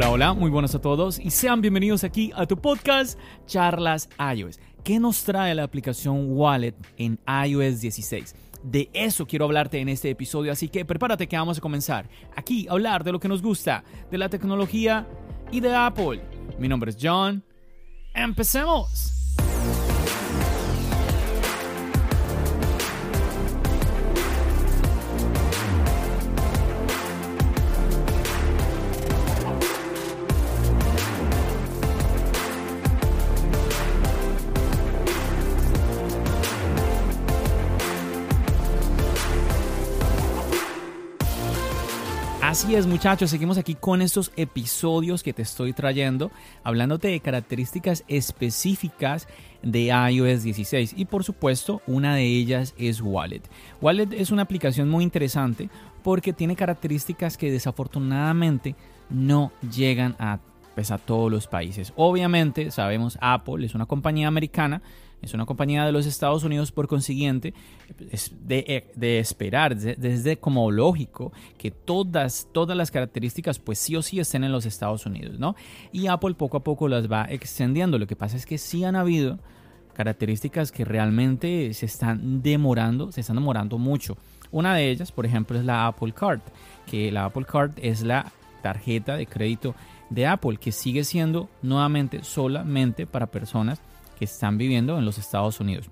Hola, hola, muy buenas a todos y sean bienvenidos aquí a tu podcast Charlas iOS. ¿Qué nos trae la aplicación Wallet en iOS 16? De eso quiero hablarte en este episodio, así que prepárate que vamos a comenzar aquí a hablar de lo que nos gusta, de la tecnología y de Apple. Mi nombre es John. ¡Empecemos! Es muchachos, seguimos aquí con estos episodios que te estoy trayendo, hablándote de características específicas de iOS 16 y por supuesto una de ellas es Wallet. Wallet es una aplicación muy interesante porque tiene características que desafortunadamente no llegan a, pues, a todos los países. Obviamente sabemos Apple es una compañía americana es una compañía de los Estados Unidos, por consiguiente, es de, esperar, desde como lógico, que todas, todas las características, pues sí o sí estén en los Estados Unidos, ¿no? Y Apple poco a poco las va extendiendo. Lo que pasa es que sí han habido características que realmente se están demorando, se están demorando mucho. Una de ellas, por ejemplo, es la Apple Card, que la Apple Card es la tarjeta de crédito de Apple, que sigue siendo nuevamente solamente para personas que están viviendo en los Estados Unidos.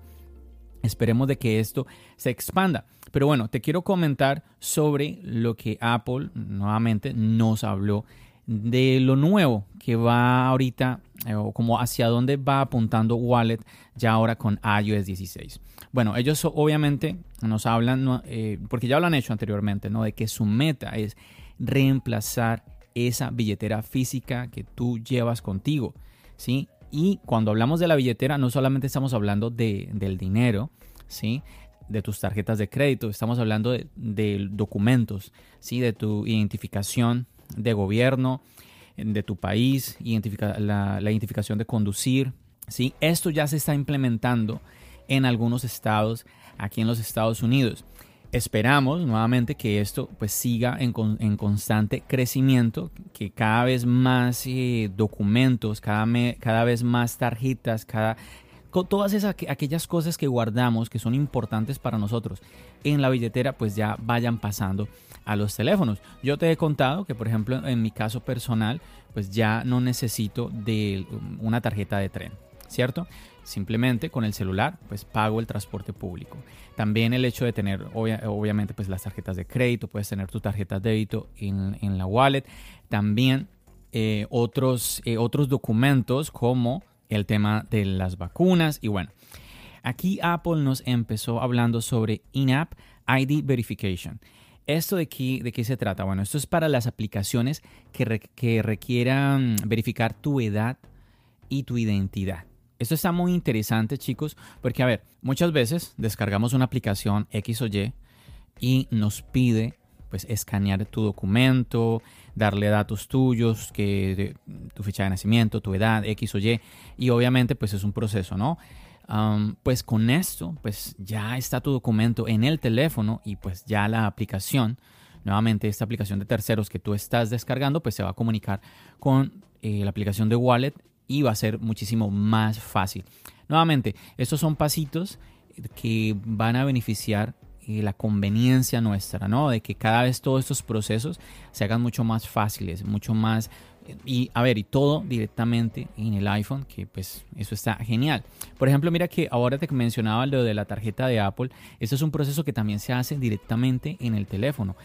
Esperemos de que esto se expanda. Pero bueno, te quiero comentar sobre lo que Apple nuevamente nos habló de lo nuevo que va ahorita eh, o como hacia dónde va apuntando Wallet ya ahora con iOS 16. Bueno, ellos obviamente nos hablan, eh, porque ya lo han hecho anteriormente, ¿no? De que su meta es reemplazar esa billetera física que tú llevas contigo, ¿sí? Y cuando hablamos de la billetera, no solamente estamos hablando de, del dinero, ¿sí? de tus tarjetas de crédito, estamos hablando de, documentos, ¿sí? de tu identificación de gobierno, de tu país, la, la, identificación de conducir. ¿sí? Esto ya se está implementando en algunos estados aquí en los Estados Unidos. Esperamos nuevamente que esto pues siga en, constante crecimiento, que cada vez más eh, documentos, cada, cada vez más tarjetas, cada, todas esas aquellas cosas que guardamos que son importantes para nosotros en la billetera pues ya vayan pasando a los teléfonos. Yo te he contado que por ejemplo en mi caso personal pues ya no necesito de una tarjeta de tren, ¿cierto? Simplemente con el celular pues pago el transporte público. También el hecho de tener obviamente pues las tarjetas de crédito, puedes tener tu tarjeta de débito en, la wallet. También eh, otros, eh, otros documentos como el tema de las vacunas y bueno. Aquí Apple nos empezó hablando sobre in-app ID verification. ¿Esto de qué, de qué se trata? Bueno, esto es para las aplicaciones que, que requieran verificar tu edad y tu identidad. Esto está muy interesante, chicos, porque a ver, muchas veces descargamos una aplicación X o Y y nos pide pues escanear tu documento, darle datos tuyos, que tu fecha de nacimiento, tu edad, X o Y, y obviamente pues es un proceso, ¿no? pues con esto, pues ya está tu documento en el teléfono y pues ya la aplicación, nuevamente esta aplicación de terceros que tú estás descargando, pues se va a comunicar con eh, la aplicación de Wallet y va a ser muchísimo más fácil. Nuevamente, estos son pasitos que van a beneficiar eh, la conveniencia nuestra, ¿no? De que cada vez todos estos procesos se hagan mucho más fáciles, mucho más y a ver, y todo directamente en el iPhone, que pues eso está genial. Por ejemplo, mira que ahora te mencionaba lo de la tarjeta de Apple, esto es un proceso que también se hace directamente en el teléfono.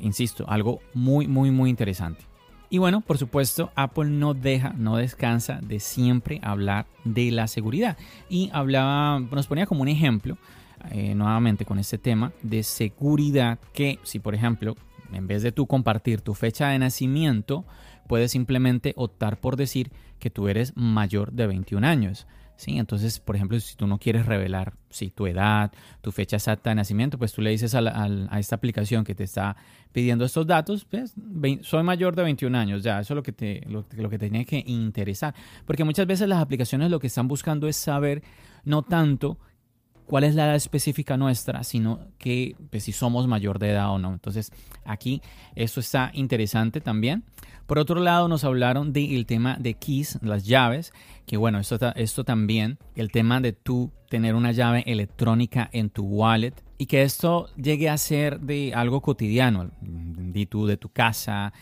Insisto, algo muy, muy, muy interesante. Y bueno, por supuesto, Apple no deja, no descansa de siempre hablar de la seguridad. Y hablaba, nos ponía como un ejemplo eh, nuevamente con este tema de seguridad que si por ejemplo en vez de tú compartir tu fecha de nacimiento, puedes simplemente optar por decir que tú eres mayor de 21 años. ¿Sí? Entonces, por ejemplo, si tú no quieres revelar si tu edad, tu fecha exacta de nacimiento, pues tú le dices a, esta aplicación que te está pidiendo estos datos, pues soy mayor de 21 años, ya, eso es lo que, te, lo, lo que te tiene que interesar. Porque muchas veces las aplicaciones lo que están buscando es saber no tanto cuál es la edad específica nuestra, sino que pues, si somos mayor de edad o no. Entonces aquí eso está interesante también. Por otro lado nos hablaron del tema de keys, las llaves, que bueno, esto, esto también, el tema de tú tener una llave electrónica en tu wallet y que esto llegue a ser de algo cotidiano, de tu, de tu casa,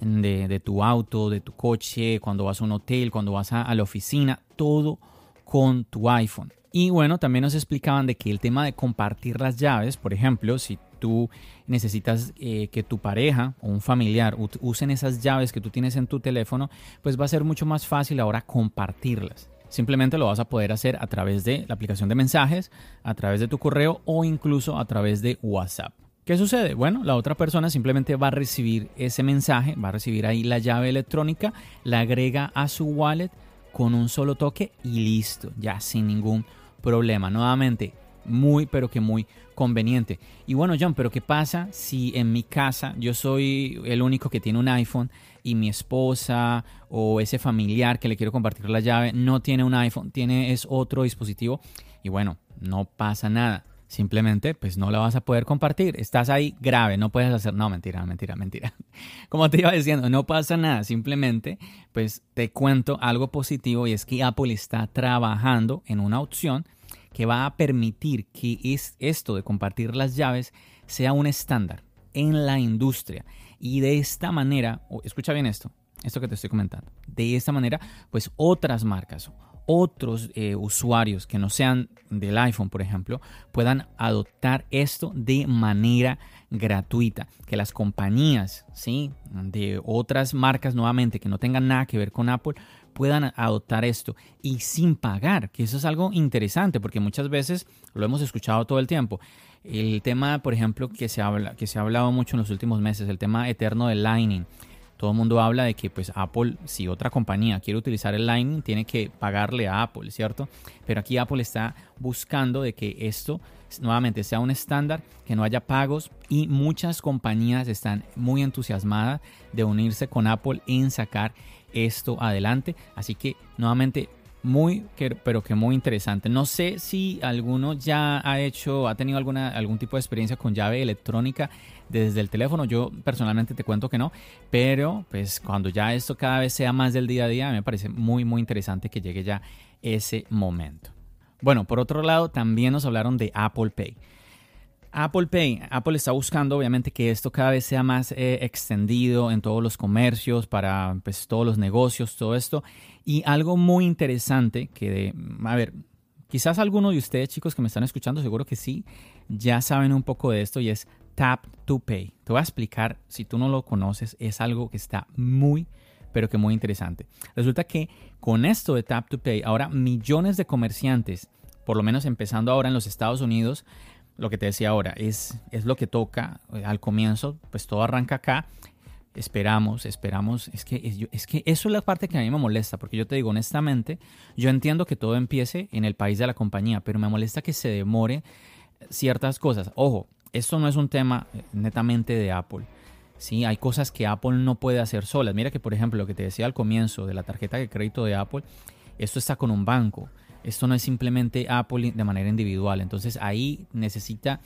de, de, tu auto, de tu coche, cuando vas a un hotel, cuando vas a la oficina, todo con tu iPhone. Y bueno, también nos explicaban de que el tema de compartir las llaves, por ejemplo, si tú necesitas eh, que tu pareja o un familiar usen esas llaves que tú tienes en tu teléfono, pues va a ser mucho más fácil ahora compartirlas. Simplemente lo vas a poder hacer a través de la aplicación de mensajes, a través de tu correo o incluso a través de WhatsApp. ¿Qué sucede? Bueno, la otra persona simplemente va a recibir ese mensaje, va a recibir ahí la llave electrónica, la agrega a su wallet con un solo toque y listo, ya sin ningún problema. Nuevamente, muy, pero que muy conveniente. Y bueno, John, pero ¿qué pasa si en mi casa yo soy el único que tiene un iPhone y mi esposa o ese familiar que le quiero compartir la llave no tiene un iPhone, tiene es otro dispositivo? Y bueno, no pasa nada. Simplemente, pues no la vas a poder compartir. Estás ahí grave, no puedes hacer. No, mentira, mentira, mentira. Como te iba diciendo, no pasa nada. Simplemente, pues te cuento algo positivo y es que Apple está trabajando en una opción que va a permitir que es esto de compartir las llaves sea un estándar en la industria. Y de esta manera, escucha bien esto, esto que te estoy comentando, de esta manera, pues otras marcas, otros eh, usuarios que no sean del iPhone, por ejemplo, puedan adoptar esto de manera gratuita. Que las compañías, ¿sí? De otras marcas, nuevamente, que no tengan nada que ver con Apple, puedan adoptar esto y sin pagar, que eso es algo interesante porque muchas veces lo hemos escuchado todo el tiempo. El tema, por ejemplo, que se, habla, que se ha hablado mucho en los últimos meses, el tema eterno del Lightning. Todo el mundo habla de que pues Apple, si otra compañía quiere utilizar el Lightning, tiene que pagarle a Apple, ¿cierto? Pero aquí Apple está buscando de que esto nuevamente sea un estándar, que no haya pagos y muchas compañías están muy entusiasmadas de unirse con Apple en sacar esto adelante. Así que nuevamente muy, pero que muy interesante. No sé si alguno ya ha hecho, ha tenido alguna, algún tipo de experiencia con llave electrónica desde el teléfono. Yo personalmente te cuento que no, pero pues cuando ya esto cada vez sea más del día a día, me parece muy, muy interesante que llegue ya ese momento. Bueno, por otro lado, también nos hablaron de Apple Pay. Apple Pay, Apple está buscando obviamente que esto cada vez sea más eh, extendido en todos los comercios, para pues, todos los negocios, todo esto. Y algo muy interesante que, de, a ver, quizás algunos de ustedes chicos que me están escuchando, seguro que sí, ya saben un poco de esto y es Tap to Pay. Te voy a explicar, si tú no lo conoces, es algo que está muy, pero que muy interesante. Resulta que con esto de Tap to Pay, ahora millones de comerciantes, por lo menos empezando ahora en los Estados Unidos, lo que te decía ahora, es, es lo que toca eh, al comienzo, pues todo arranca acá. Esperamos, esperamos. Es que, es, que eso es la parte que a mí me molesta, porque yo te digo honestamente, yo entiendo que todo empiece en el país de la compañía, pero me molesta que se demore ciertas cosas. Ojo, esto no es un tema eh, netamente de Apple. Sí, hay cosas que Apple no puede hacer solas. Mira que, por ejemplo, lo que te decía al comienzo de la tarjeta de crédito de Apple, esto está con un banco. Esto no es simplemente Apple de manera individual. Entonces ahí necesita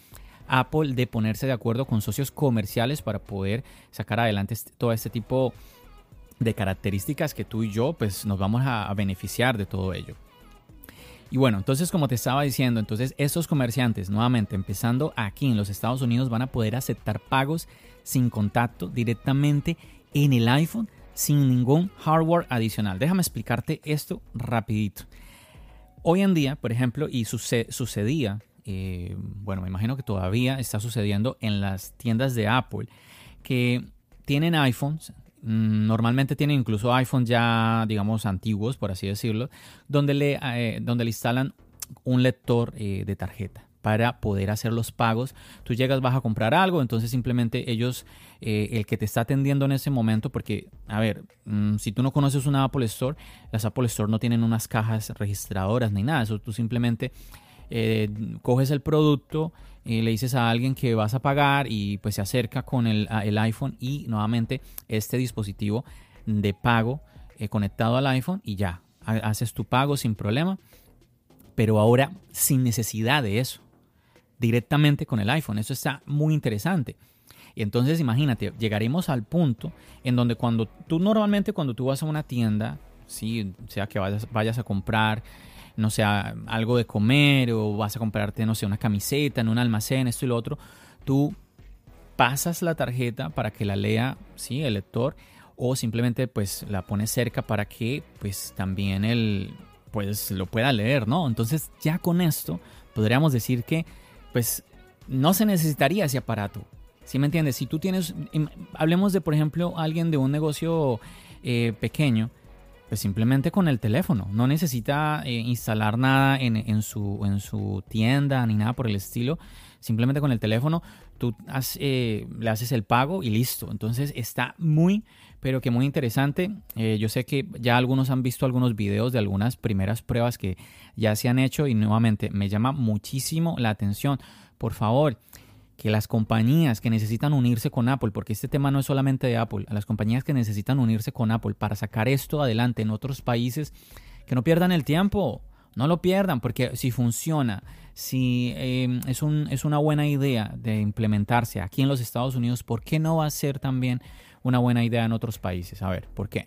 Apple de ponerse de acuerdo con socios comerciales para poder sacar adelante este, todo este tipo de características que tú y yo pues nos vamos a, beneficiar de todo ello. Y bueno, entonces como te estaba diciendo, entonces estos comerciantes, nuevamente empezando aquí en los Estados Unidos, van a poder aceptar pagos sin contacto directamente en el iPhone sin ningún hardware adicional. Déjame explicarte esto rapidito. Hoy en día, por ejemplo, y sucedía, eh, bueno, me imagino que todavía está sucediendo en las tiendas de Apple, que tienen iPhones, mm, normalmente tienen incluso iPhones ya, digamos, antiguos, por así decirlo, donde le, eh, donde le instalan un lector eh, de tarjeta. Para poder hacer los pagos. Tú llegas, vas a comprar algo, entonces simplemente ellos, eh, el que te está atendiendo en ese momento, porque, a ver, mm, si tú no conoces una Apple Store, las Apple Store no tienen unas cajas registradoras ni nada, eso tú simplemente eh, coges el producto, y le dices a alguien que vas a pagar y pues se acerca con el, el iPhone y nuevamente este dispositivo de pago eh, conectado al iPhone y ya, haces tu pago sin problema, pero ahora sin necesidad de eso directamente con el iPhone. Eso está muy interesante. Y entonces imagínate, llegaremos al punto en donde cuando tú normalmente cuando tú vas a una tienda, sí, sea que vayas, vayas a comprar, no sea algo de comer o vas a comprarte, no sé, una camiseta en un almacén, esto y lo otro, tú pasas la tarjeta para que la lea, sí, el lector, o simplemente pues la pones cerca para que pues también el pues lo pueda leer, ¿no? Entonces ya con esto podríamos decir que pues no se necesitaría ese aparato. ¿Sí me entiendes? Si tú tienes, hablemos de por ejemplo alguien de un negocio eh, pequeño, pues simplemente con el teléfono. No necesita eh, instalar nada en, su, en su tienda ni nada por el estilo. Simplemente con el teléfono tú eh, le haces el pago y listo. Entonces está muy, pero que muy interesante. yo sé que ya algunos han visto algunos videos de algunas primeras pruebas que ya se han hecho y nuevamente me llama muchísimo la atención. Por favor, que las compañías que necesitan unirse con Apple, porque este tema no es solamente de Apple, a las compañías que necesitan unirse con Apple para sacar esto adelante en otros países, que no pierdan el tiempo, no lo pierdan, porque si funciona, si em, es, un, es una buena idea de implementarse aquí en los Estados Unidos, ¿por qué no va a ser también una buena idea en otros países? A ver, ¿por qué?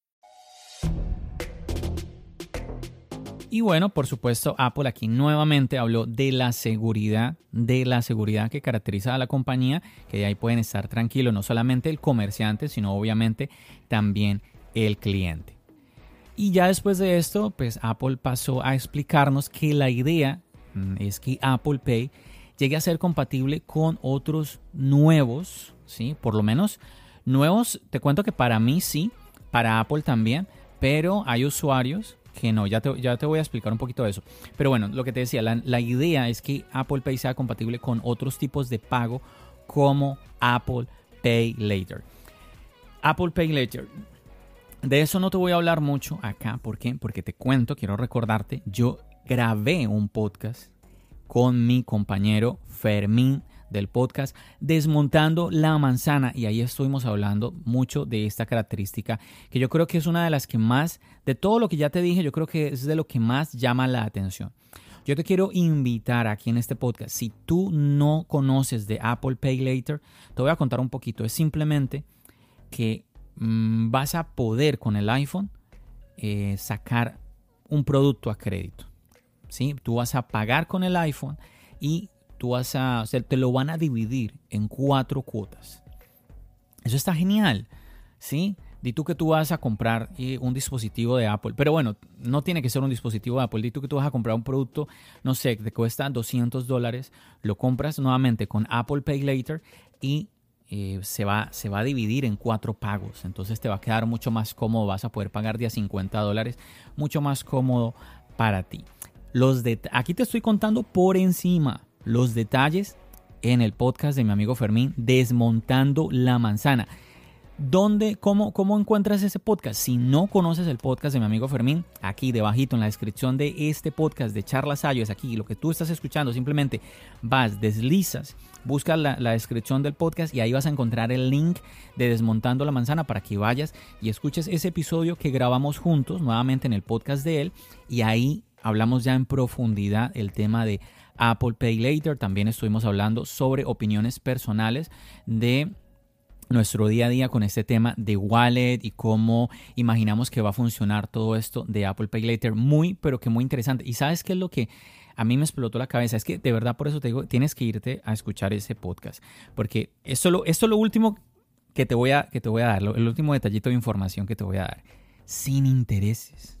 Y bueno, por supuesto, Apple aquí nuevamente habló de la seguridad, de la seguridad que caracteriza a la compañía, que de ahí pueden estar tranquilos no solamente el comerciante, sino obviamente también el cliente. Y ya después de esto, pues Apple pasó a explicarnos que la idea mm, es que Apple Pay llegue a ser compatible con otros nuevos, ¿sí? Por lo menos nuevos, te cuento que para mí sí, para Apple también, pero hay usuarios que no, ya te, ya te voy a explicar un poquito de eso. Pero bueno, lo que te decía, la, idea es que Apple Pay sea compatible con otros tipos de pago como Apple Pay Later. Apple Pay Later. De eso no te voy a hablar mucho acá. ¿Por qué? Porque te cuento, quiero recordarte, yo grabé un podcast con mi compañero Fermín del podcast Desmontando la manzana y ahí estuvimos hablando mucho de esta característica que yo creo que es una de las que más, de todo lo que ya te dije, yo creo que es de lo que más llama la atención. Yo te quiero invitar aquí en este podcast, si tú no conoces de Apple Pay Later, te voy a contar un poquito, es simplemente que mm, vas a poder con el iPhone eh, sacar un producto a crédito. ¿sí? Tú vas a pagar con el iPhone y tú vas a, o te lo van a dividir en cuatro cuotas. Eso está genial, ¿sí? Di tú que tú vas a comprar eh, un dispositivo de Apple, pero bueno, no tiene que ser un dispositivo de Apple. Di tú que tú vas a comprar un producto, no sé, que te cuesta 200 dólares, lo compras nuevamente con Apple Pay Later y eh, se, va, se va a dividir en cuatro pagos. Entonces te va a quedar mucho más cómodo, vas a poder pagar día 50 dólares, mucho más cómodo para ti. Los de, aquí te estoy contando por encima los detalles en el podcast de mi amigo Fermín, Desmontando la Manzana. ¿Dónde, cómo, cómo encuentras ese podcast? Si no conoces el podcast de mi amigo Fermín, aquí debajito en la descripción de este podcast de Charlas Sayo, es aquí lo que tú estás escuchando, simplemente vas, deslizas, buscas la, la, descripción del podcast y ahí vas a encontrar el link de Desmontando la Manzana para que vayas y escuches ese episodio que grabamos juntos nuevamente en el podcast de él y ahí hablamos ya en profundidad el tema de Apple Pay Later. También estuvimos hablando sobre opiniones personales de nuestro día a día con este tema de wallet y cómo imaginamos que va a funcionar todo esto de Apple Pay Later. Muy, pero que muy interesante. ¿Y sabes qué es lo que a mí me explotó la cabeza? Es que de verdad por eso te digo, tienes que irte a escuchar ese podcast. Porque esto, lo, es lo último que te, voy a, que te voy a dar, el último detallito de información que te voy a dar. Sin intereses.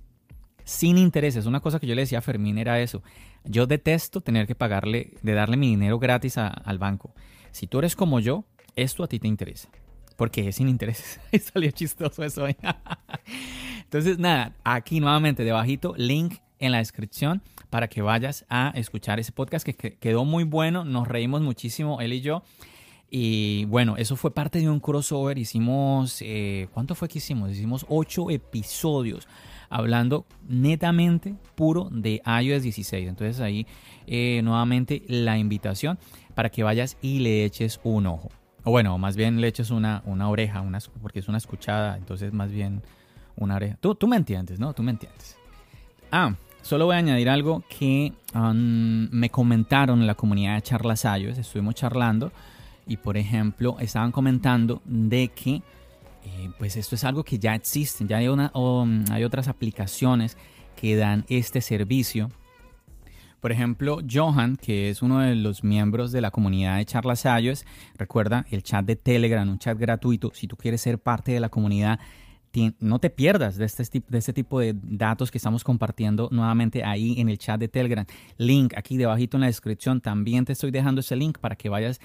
Sin intereses. Una cosa que yo le decía a Fermín era eso. Yo detesto tener que pagarle, de darle mi dinero gratis al banco. Si tú eres como yo, esto a ti te interesa. Porque es sin intereses. Salió chistoso eso. Entonces, nada, aquí nuevamente debajito, link en la descripción para que vayas a escuchar ese podcast que quedó muy bueno. Nos reímos muchísimo, él y yo. Y bueno, eso fue parte de un crossover. Hicimos, eh, ¿cuánto fue que hicimos? Hicimos ocho episodios hablando netamente puro de iOS 16. Entonces ahí eh, nuevamente la invitación para que vayas y le eches un ojo. O bueno, más bien le eches una, una oreja, una, porque es una escuchada, entonces más bien una oreja. Tú, tú me entiendes, ¿no? Tú me entiendes. Ah, solo voy a añadir algo que um, me comentaron en la comunidad de Charlas iOS. Estuvimos charlando y por ejemplo estaban comentando de que eh, pues esto es algo que ya existe, ya hay, una, mm, hay otras aplicaciones que dan este servicio. Por ejemplo, Johan, que es uno de los miembros de la comunidad de Charlas iOS, recuerda el chat de Telegram, un chat gratuito. Si tú quieres ser parte de la comunidad, no te pierdas de este, de este tipo de datos que estamos compartiendo nuevamente ahí en el chat de Telegram. Link aquí debajito en la descripción. También te estoy dejando ese link para que vayas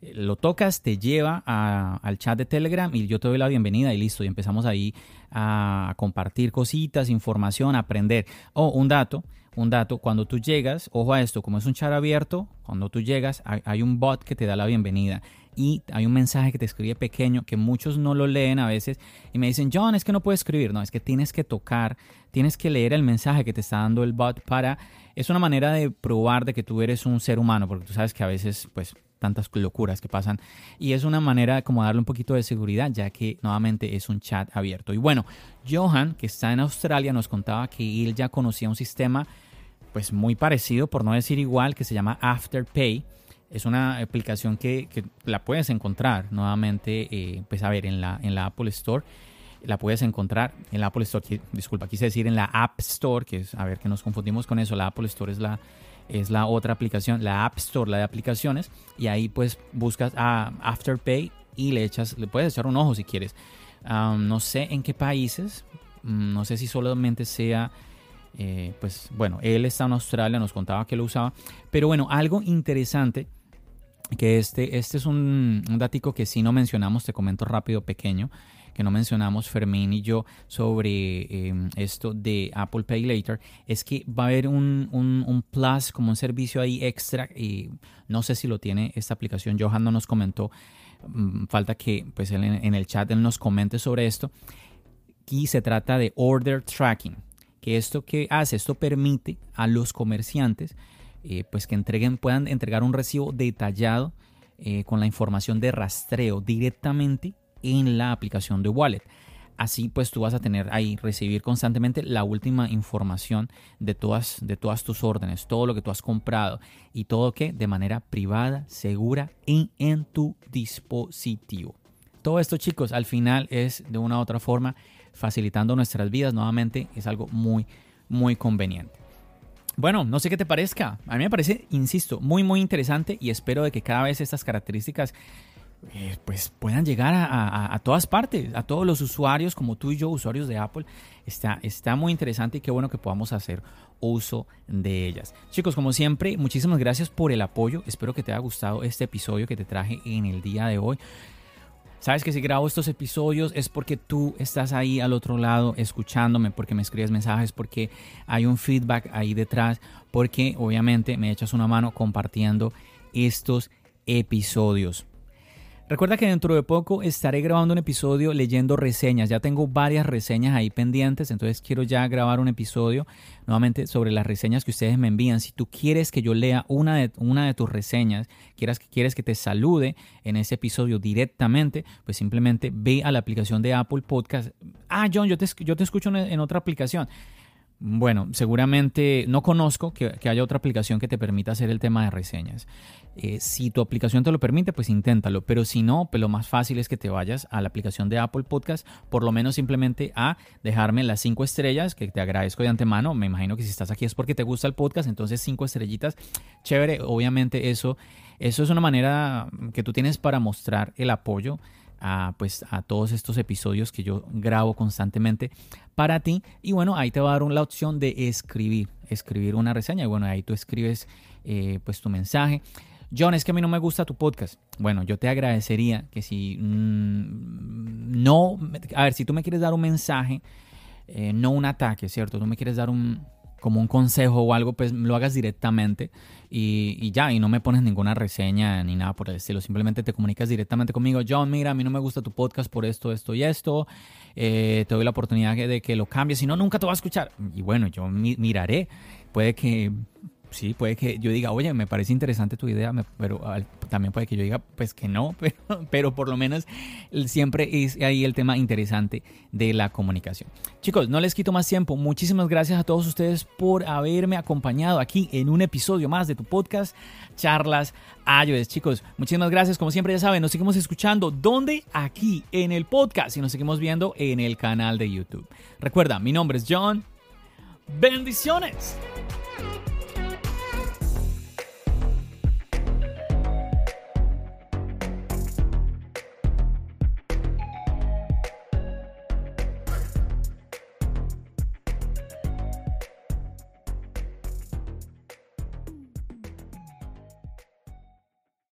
lo tocas, te lleva al chat de Telegram y yo te doy la bienvenida y listo. Y empezamos ahí a compartir cositas, información, aprender. O oh, un dato, un dato, cuando tú llegas, ojo a esto, como es un chat abierto, cuando tú llegas hay, un bot que te da la bienvenida y hay un mensaje que te escribe pequeño que muchos no lo leen a veces y me dicen, John, es que no puedes escribir, no, es que tienes que tocar, tienes que leer el mensaje que te está dando el bot para, es una manera de probar de que tú eres un ser humano, porque tú sabes que a veces pues tantas locuras que pasan. Y es una manera como darle un poquito de seguridad, ya que nuevamente es un chat abierto. Y bueno, Johan, que está en Australia, nos contaba que él ya conocía un sistema pues muy parecido, por no decir igual, que se llama Afterpay. Es una aplicación que, la puedes encontrar nuevamente, eh, pues a ver, en la, en la Apple Store. La puedes encontrar en la Apple Store, disculpa, quise decir en la App Store, que es, a ver, que nos confundimos con eso. La Apple Store es la, es la otra aplicación, la App Store, la de aplicaciones, y ahí pues buscas a Afterpay y le echas, le puedes echar un ojo si quieres. no sé en qué países, mm, no sé si solamente sea, eh, pues bueno, él está en Australia, nos contaba que lo usaba, pero bueno, algo interesante que este, este es un, un que si no mencionamos, te comento rápido, pequeño que no mencionamos Fermín y yo sobre em, esto de Apple Pay Later es que va a haber un, un, plus como un servicio ahí extra y no sé si lo tiene esta aplicación. Johan no nos comentó, mm, falta que pues en, en el chat él nos comente sobre esto. Y se trata de order tracking, que esto que hace, esto permite a los comerciantes eh, pues que entreguen, puedan entregar un recibo detallado eh, con la información de rastreo directamente en la aplicación de Wallet. Así pues tú vas a tener ahí, recibir constantemente la última información de todas, de todas tus órdenes, todo lo que tú has comprado y todo que de manera privada, segura y en tu dispositivo. Todo esto chicos al final es de una u otra forma facilitando nuestras vidas. Nuevamente es algo muy, muy conveniente. Bueno, no sé qué te parezca. A mí me parece, insisto, muy, muy interesante y espero de que cada vez estas características eh, pues puedan llegar a, todas partes, a todos los usuarios como tú y yo, usuarios de Apple. Está, está muy interesante y qué bueno que podamos hacer uso de ellas. Chicos, como siempre, muchísimas gracias por el apoyo. Espero que te haya gustado este episodio que te traje en el día de hoy. Sabes que si grabo estos episodios es porque tú estás ahí al otro lado escuchándome, porque me escribes mensajes, porque hay un feedback ahí detrás, porque obviamente me echas una mano compartiendo estos episodios. Recuerda que dentro de poco estaré grabando un episodio leyendo reseñas. Ya tengo varias reseñas ahí pendientes, entonces quiero ya grabar un episodio nuevamente sobre las reseñas que ustedes me envían. Si tú quieres que yo lea una de, una de tus reseñas, quieras, quieres que te salude en ese episodio directamente, pues simplemente ve a la aplicación de Apple Podcast. Ah, John, yo te, yo te escucho en otra aplicación Bueno, seguramente no conozco que, haya otra aplicación que te permita hacer el tema de reseñas. Eh, si tu aplicación te lo permite, pues inténtalo. Pero si no, pues lo más fácil es que te vayas a la aplicación de Apple Podcast, por lo menos simplemente a dejarme las cinco estrellas, que te agradezco de antemano. Me imagino que si estás aquí es porque te gusta el podcast, entonces cinco estrellitas. Chévere, obviamente eso, eso es una manera que tú tienes para mostrar el apoyo a, pues, a todos estos episodios que yo grabo constantemente para ti. Y bueno, ahí te va a dar la opción de escribir, escribir una reseña. Y bueno, ahí tú escribes eh, pues tu mensaje. John, es que a mí no me gusta tu podcast. Bueno, yo te agradecería que si mm, no, a ver, si tú me quieres dar un mensaje, eh, no un ataque, ¿cierto? Tú me quieres dar un, como un consejo o algo, pues lo hagas directamente y, ya, y no me pones ninguna reseña ni nada por el estilo. Simplemente te comunicas directamente conmigo. John, mira, a mí no me gusta tu podcast por esto, esto y esto. Eh, te doy la oportunidad de que lo cambies. Si no, nunca te va a escuchar. Y bueno, yo miraré. Puede que sí, puede que yo diga, oye, me parece interesante tu idea, pero también puede que yo diga, pues que no, pero, pero por lo menos siempre es ahí el tema interesante de la comunicación. Chicos, no les quito más tiempo. Muchísimas gracias a todos ustedes por haberme acompañado aquí en un episodio más de tu podcast, Charlas iOS. Chicos, muchísimas gracias. Como siempre ya saben, nos seguimos escuchando. ¿Dónde? Aquí en el podcast y nos seguimos viendo en el canal de YouTube. Recuerda, mi nombre es John. Bendiciones.